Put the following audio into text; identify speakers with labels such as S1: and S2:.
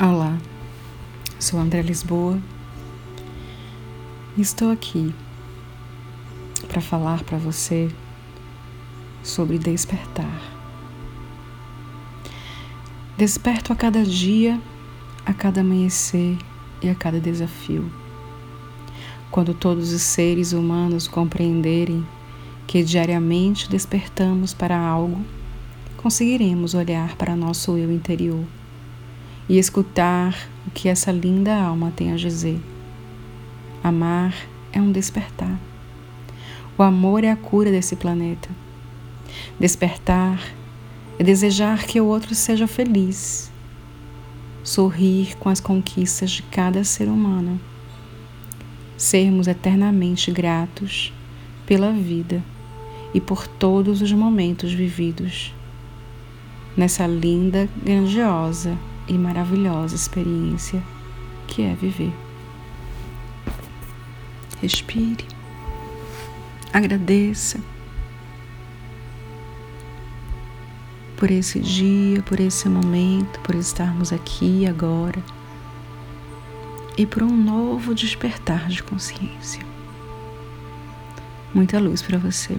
S1: Olá, sou André Lisboa e estou aqui para falar para você sobre despertar. Desperto a cada dia, a cada amanhecer e a cada desafio. Quando todos os seres humanos compreenderem que diariamente despertamos para algo, conseguiremos olhar para nosso eu interior e escutar o que essa linda alma tem a dizer. Amar é um despertar. O amor é a cura desse planeta. Despertar é desejar que o outro seja feliz, sorrir com as conquistas de cada ser humano, sermos eternamente gratos pela vida e por todos os momentos vividos nessa linda, grandiosa e maravilhosa experiência que é viver. Respire, agradeça por esse dia, por esse momento, por estarmos aqui agora e por um novo despertar de consciência. Muita luz para você.